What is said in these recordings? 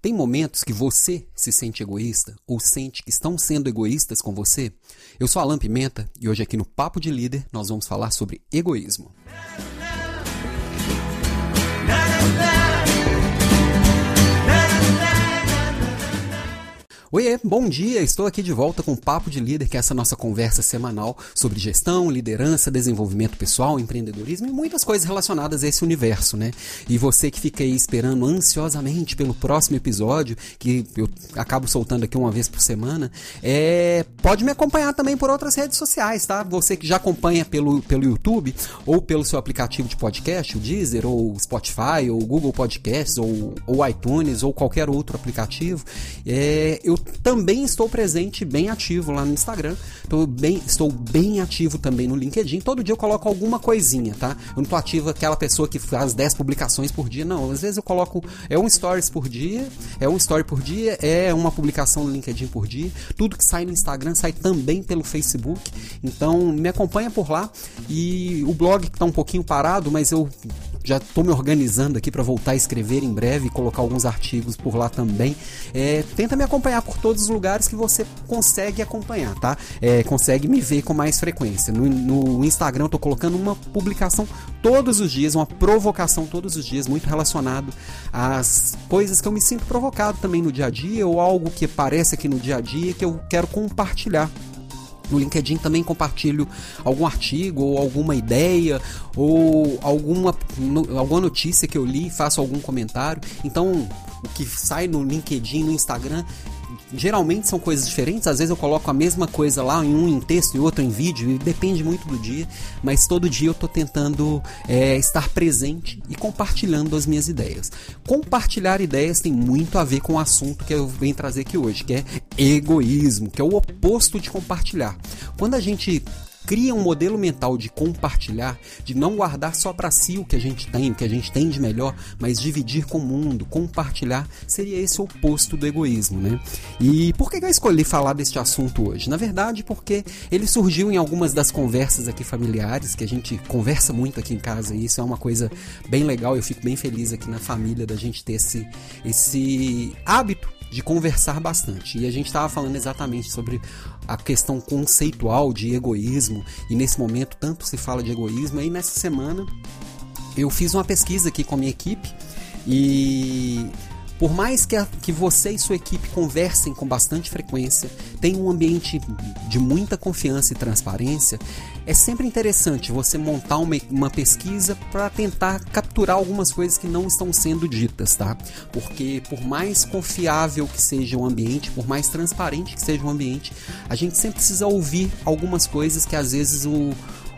Tem momentos que você se sente egoísta ou sente que estão sendo egoístas com você? Eu sou Alan Pimenta e hoje aqui no Papo de Líder nós vamos falar sobre egoísmo. Oiê, bom dia! Estou aqui de volta com o Papo de Líder, que é essa nossa conversa semanal sobre gestão, liderança, desenvolvimento pessoal, empreendedorismo e muitas coisas relacionadas a esse universo, né? E você que fica aí esperando ansiosamente pelo próximo episódio, que eu acabo soltando aqui uma vez por semana, é... pode me acompanhar também por outras redes sociais, tá? Você que já acompanha pelo, pelo YouTube ou pelo seu aplicativo de podcast, o Deezer, ou Spotify, ou Google Podcasts, ou, ou iTunes, ou qualquer outro aplicativo, é... eu também estou presente, bem ativo lá no Instagram. Estou bem, estou bem ativo também no LinkedIn. Todo dia eu coloco alguma coisinha, tá? Eu não estou ativo aquela pessoa que faz 10 publicações por dia, não. Às vezes eu coloco é um stories por dia, é um story por dia, é uma publicação no LinkedIn por dia. Tudo que sai no Instagram sai também pelo Facebook. Então me acompanha por lá. E o blog está um pouquinho parado, mas eu já estou me organizando aqui para voltar a escrever em breve e colocar alguns artigos por lá também. É, tenta me acompanhar por todos os lugares que você consegue acompanhar, tá? É, consegue me ver com mais frequência. No, no Instagram eu tô colocando uma publicação todos os dias, uma provocação todos os dias, muito relacionado às coisas que eu me sinto provocado também no dia a dia ou algo que aparece aqui no dia a dia que eu quero compartilhar no LinkedIn também compartilho algum artigo ou alguma ideia ou alguma, alguma notícia que eu li, faço algum comentário. Então, o que sai no LinkedIn, no Instagram, geralmente são coisas diferentes. Às vezes eu coloco a mesma coisa lá, em um em texto e outro em vídeo, e depende muito do dia. Mas todo dia eu estou tentando é, estar presente e compartilhando as minhas ideias. Compartilhar ideias tem muito a ver com o assunto que eu venho trazer aqui hoje, que é egoísmo, que é o oposto de compartilhar. Quando a gente cria um modelo mental de compartilhar, de não guardar só para si o que a gente tem, o que a gente tem de melhor, mas dividir com o mundo, compartilhar, seria esse oposto do egoísmo, né? E por que eu escolhi falar deste assunto hoje? Na verdade, porque ele surgiu em algumas das conversas aqui familiares, que a gente conversa muito aqui em casa, e isso é uma coisa bem legal, eu fico bem feliz aqui na família da gente ter esse, esse hábito de conversar bastante. E a gente estava falando exatamente sobre a questão conceitual de egoísmo, e nesse momento tanto se fala de egoísmo. Aí nessa semana eu fiz uma pesquisa aqui com a minha equipe e por mais que, a, que você e sua equipe conversem com bastante frequência, tenham um ambiente de muita confiança e transparência, é sempre interessante você montar uma, uma pesquisa para tentar capturar algumas coisas que não estão sendo ditas, tá? Porque por mais confiável que seja o ambiente, por mais transparente que seja o ambiente, a gente sempre precisa ouvir algumas coisas que às vezes o,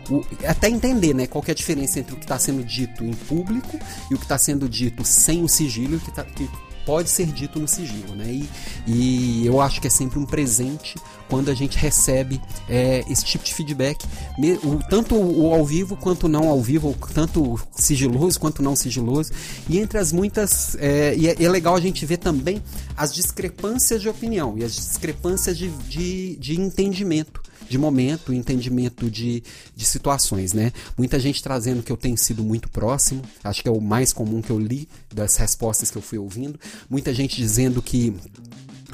o, até entender né, qual é a diferença entre o que está sendo dito em público e o que está sendo dito sem o sigilo que, tá, que pode ser dito no sigilo, né? E, e eu acho que é sempre um presente quando a gente recebe é, esse tipo de feedback, o, tanto o ao vivo quanto não ao vivo, tanto sigiloso quanto não sigiloso. E entre as muitas. É, e é, é, legal a gente ver também as discrepâncias de opinião e as discrepâncias de, de, de entendimento de momento, entendimento de, de situações, né? Muita gente trazendo que eu tenho sido muito próximo, acho que é o mais comum que eu li das respostas que eu fui ouvindo. Muita gente dizendo que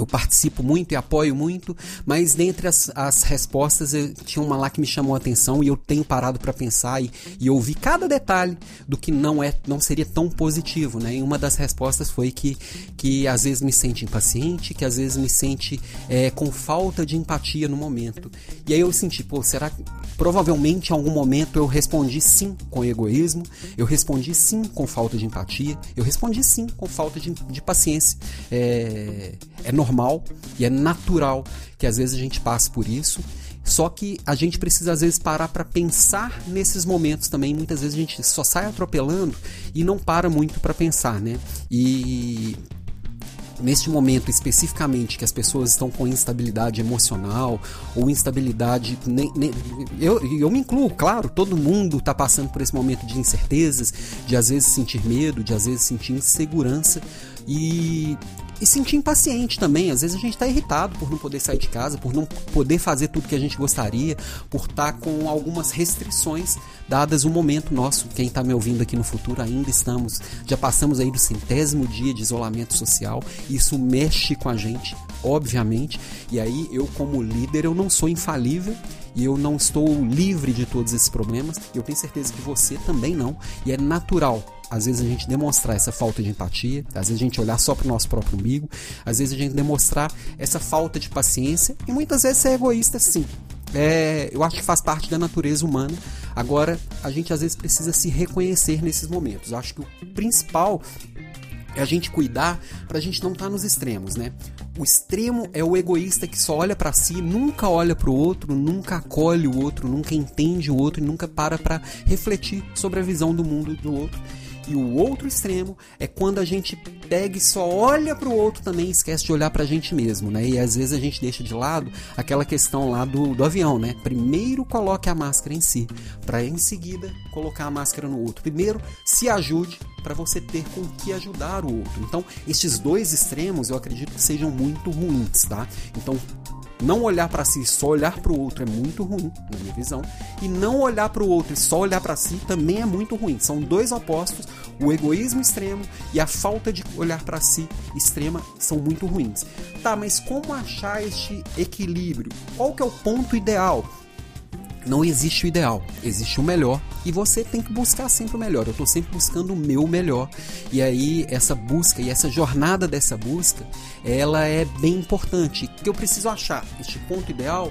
eu participo muito e apoio muito, mas dentre as, as respostas eu, tinha uma lá que me chamou a atenção e eu tenho parado para pensar e, e ouvir cada detalhe do que não é não seria tão positivo, né? E uma das respostas foi que, que às vezes me sente impaciente, que às vezes me sente é, com falta de empatia no momento. E aí eu senti, pô, será que provavelmente em algum momento eu respondi sim com egoísmo, eu respondi sim com falta de empatia, eu respondi sim com falta de, de paciência. É, é normal normal e é natural que às vezes a gente passe por isso. Só que a gente precisa às vezes parar para pensar nesses momentos também. Muitas vezes a gente só sai atropelando e não para muito para pensar, né? E neste momento especificamente que as pessoas estão com instabilidade emocional ou instabilidade. Nem, nem, eu, eu me incluo, claro, todo mundo está passando por esse momento de incertezas, de às vezes sentir medo, de às vezes sentir insegurança. E e sentir impaciente também. Às vezes a gente está irritado por não poder sair de casa, por não poder fazer tudo que a gente gostaria, por estar tá com algumas restrições dadas o momento nosso. Quem está me ouvindo aqui no futuro ainda estamos, já passamos aí do centésimo dia de isolamento social. Isso mexe com a gente, obviamente. E aí eu como líder eu não sou infalível e eu não estou livre de todos esses problemas. Eu tenho certeza que você também não. E é natural às vezes a gente demonstrar essa falta de empatia, às vezes a gente olhar só para o nosso próprio umbigo, às vezes a gente demonstrar essa falta de paciência e muitas vezes ser egoísta sim. É, eu acho que faz parte da natureza humana. Agora, a gente às vezes precisa se reconhecer nesses momentos. Eu acho que o principal é a gente cuidar para a gente não estar tá nos extremos, né? O extremo é o egoísta que só olha para si, nunca olha para o outro, nunca acolhe o outro, nunca entende o outro e nunca para para refletir sobre a visão do mundo do outro. E o outro extremo é quando a gente pega e só olha para o outro também esquece de olhar para a gente mesmo, né? E às vezes a gente deixa de lado aquela questão lá do, do avião, né? Primeiro coloque a máscara em si, para em seguida colocar a máscara no outro. Primeiro se ajude para você ter com que ajudar o outro. Então, estes dois extremos eu acredito que sejam muito ruins, tá? Então, não olhar para si, só olhar para o outro é muito ruim, na minha visão. E não olhar para o outro e só olhar para si também é muito ruim. São dois opostos. O egoísmo extremo e a falta de olhar para si extrema são muito ruins. Tá, mas como achar este equilíbrio? Qual que é o ponto ideal? Não existe o ideal, existe o melhor e você tem que buscar sempre o melhor. Eu estou sempre buscando o meu melhor e aí essa busca e essa jornada dessa busca, ela é bem importante. Que eu preciso achar este ponto ideal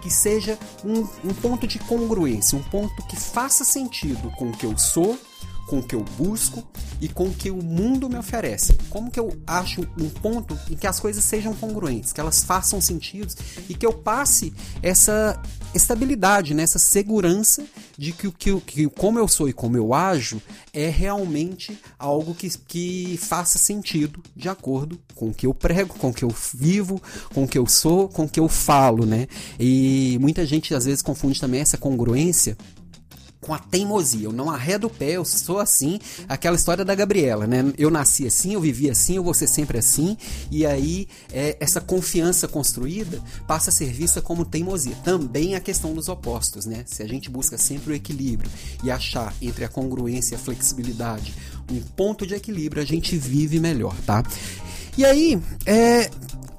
que seja um, um ponto de congruência, um ponto que faça sentido com o que eu sou com o que eu busco e com o que o mundo me oferece. Como que eu acho um ponto em que as coisas sejam congruentes, que elas façam sentido e que eu passe essa estabilidade, né, essa segurança de que o que, que como eu sou e como eu ajo é realmente algo que, que faça sentido de acordo com o que eu prego, com o que eu vivo, com o que eu sou, com o que eu falo, né? E muita gente às vezes confunde também essa congruência com a teimosia. Eu não arredo o pé, eu sou assim. Aquela história da Gabriela, né? Eu nasci assim, eu vivi assim, eu vou ser sempre assim. E aí, é, essa confiança construída passa a ser vista como teimosia. Também a questão dos opostos, né? Se a gente busca sempre o equilíbrio e achar entre a congruência e a flexibilidade um ponto de equilíbrio, a gente vive melhor, tá? E aí, é,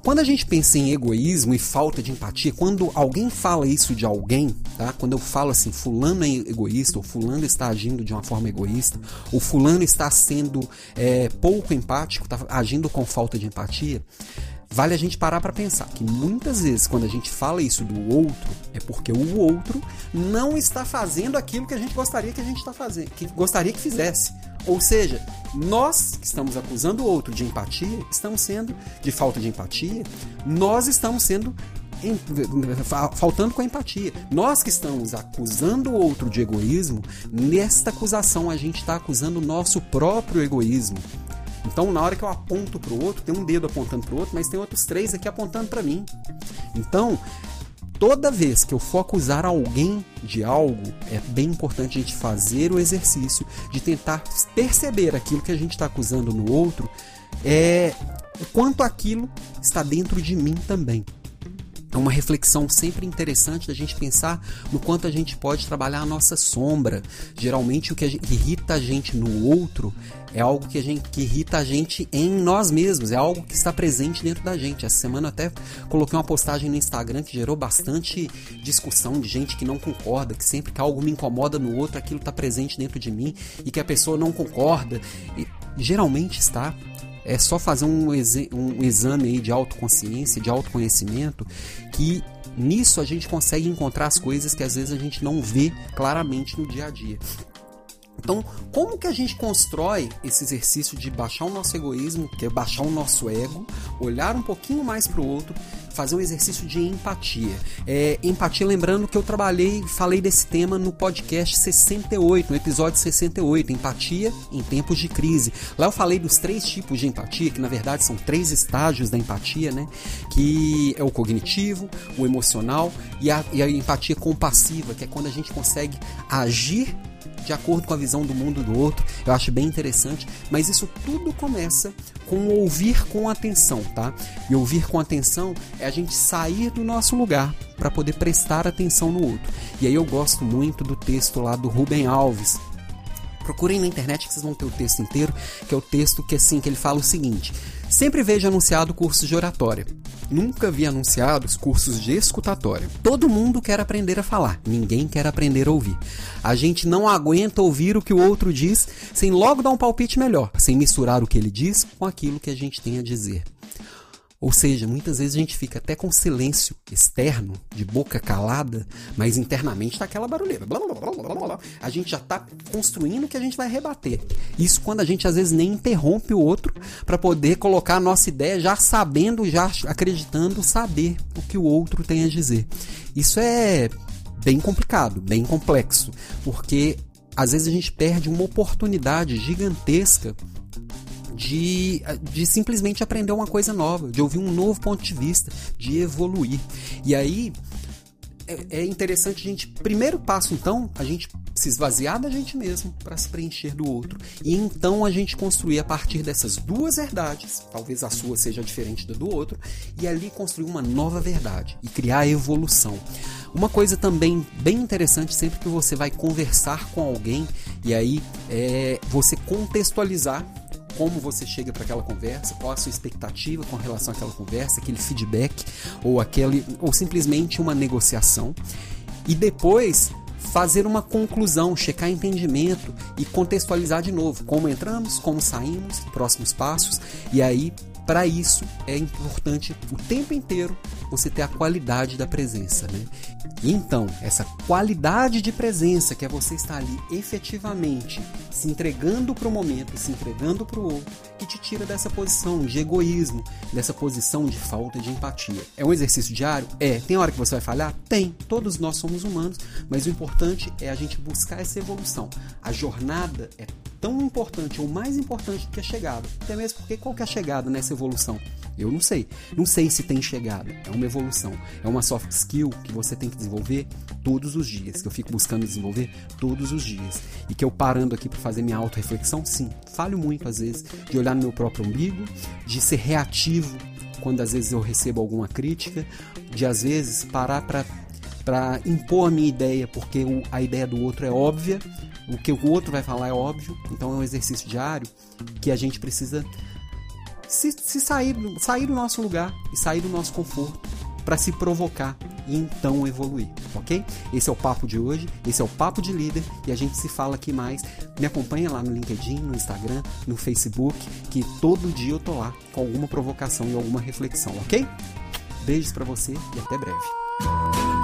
quando a gente pensa em egoísmo e falta de empatia, quando alguém fala isso de alguém, tá? Quando eu falo assim, fulano é egoísta, ou fulano está agindo de uma forma egoísta, ou fulano está sendo é, pouco empático, está agindo com falta de empatia, vale a gente parar para pensar que muitas vezes quando a gente fala isso do outro é porque o outro não está fazendo aquilo que a gente gostaria que a gente está fazendo, que gostaria que fizesse. Ou seja, nós que estamos acusando o outro de empatia, estamos sendo de falta de empatia, nós estamos sendo faltando com a empatia. Nós que estamos acusando o outro de egoísmo, nesta acusação a gente está acusando o nosso próprio egoísmo. Então, na hora que eu aponto para o outro, tem um dedo apontando para o outro, mas tem outros três aqui apontando para mim. Então, toda vez que eu for acusar alguém de algo, é bem importante a gente fazer o exercício de tentar perceber aquilo que a gente está acusando no outro, é o quanto aquilo está dentro de mim também é uma reflexão sempre interessante da gente pensar no quanto a gente pode trabalhar a nossa sombra. Geralmente o que irrita a gente no outro é algo que, a gente, que irrita a gente em nós mesmos, é algo que está presente dentro da gente. Essa semana até coloquei uma postagem no Instagram que gerou bastante discussão de gente que não concorda, que sempre que algo me incomoda no outro, aquilo está presente dentro de mim e que a pessoa não concorda. E, geralmente está é só fazer um, um exame aí de autoconsciência, de autoconhecimento, que nisso a gente consegue encontrar as coisas que às vezes a gente não vê claramente no dia a dia. Então, como que a gente constrói esse exercício de baixar o nosso egoísmo, que é baixar o nosso ego, olhar um pouquinho mais para o outro, fazer um exercício de empatia? É, empatia, lembrando que eu trabalhei, falei desse tema no podcast 68, no episódio 68, empatia em tempos de crise. Lá eu falei dos três tipos de empatia, que na verdade são três estágios da empatia, né? Que é o cognitivo, o emocional e a, e a empatia compassiva, que é quando a gente consegue agir de acordo com a visão do mundo do outro. Eu acho bem interessante, mas isso tudo começa com ouvir com atenção, tá? E ouvir com atenção é a gente sair do nosso lugar para poder prestar atenção no outro. E aí eu gosto muito do texto lá do Rubem Alves, Procurem na internet que vocês vão ter o texto inteiro, que é o texto que assim que ele fala o seguinte: Sempre vejo anunciado cursos de oratória. Nunca vi anunciados cursos de escutatória. Todo mundo quer aprender a falar, ninguém quer aprender a ouvir. A gente não aguenta ouvir o que o outro diz sem logo dar um palpite melhor, sem misturar o que ele diz com aquilo que a gente tem a dizer. Ou seja, muitas vezes a gente fica até com silêncio externo, de boca calada, mas internamente está aquela barulheira. Blá, blá, blá, a gente já está construindo o que a gente vai rebater. Isso quando a gente às vezes nem interrompe o outro para poder colocar a nossa ideia já sabendo, já acreditando saber o que o outro tem a dizer. Isso é bem complicado, bem complexo, porque às vezes a gente perde uma oportunidade gigantesca de, de simplesmente aprender uma coisa nova, de ouvir um novo ponto de vista, de evoluir. E aí é, é interessante a gente, primeiro passo então, a gente se esvaziar da gente mesmo para se preencher do outro. E então a gente construir a partir dessas duas verdades, talvez a sua seja diferente da do outro, e ali construir uma nova verdade e criar a evolução. Uma coisa também bem interessante sempre que você vai conversar com alguém e aí é você contextualizar como você chega para aquela conversa, qual a sua expectativa com relação àquela conversa, aquele feedback ou aquele ou simplesmente uma negociação. E depois fazer uma conclusão, checar entendimento e contextualizar de novo como entramos, como saímos, próximos passos. E aí, para isso, é importante o tempo inteiro você ter a qualidade da presença, né? Então, essa qualidade de presença, que é você estar ali efetivamente se entregando para o momento, se entregando para o outro, que te tira dessa posição de egoísmo, dessa posição de falta de empatia. É um exercício diário? É. Tem hora que você vai falhar? Tem. Todos nós somos humanos, mas o importante é a gente buscar essa evolução. A jornada é tão importante ou mais importante do que a chegada. Até mesmo porque qual que é a chegada nessa evolução? Eu não sei. Não sei se tem chegada. É uma evolução. É uma soft skill que você tem que desenvolver todos os dias. Que eu fico buscando desenvolver todos os dias. E que eu parando aqui para fazer minha auto-reflexão, sim. Falho muito às vezes de olhar no meu próprio umbigo, de ser reativo quando às vezes eu recebo alguma crítica, de às vezes parar para para impor a minha ideia, porque a ideia do outro é óbvia, o que o outro vai falar é óbvio, então é um exercício diário que a gente precisa se, se sair, sair do nosso lugar e sair do nosso conforto para se provocar e então evoluir, ok? Esse é o papo de hoje, esse é o papo de líder e a gente se fala aqui mais. Me acompanha lá no LinkedIn, no Instagram, no Facebook, que todo dia eu tô lá com alguma provocação e alguma reflexão, ok? Beijos para você e até breve.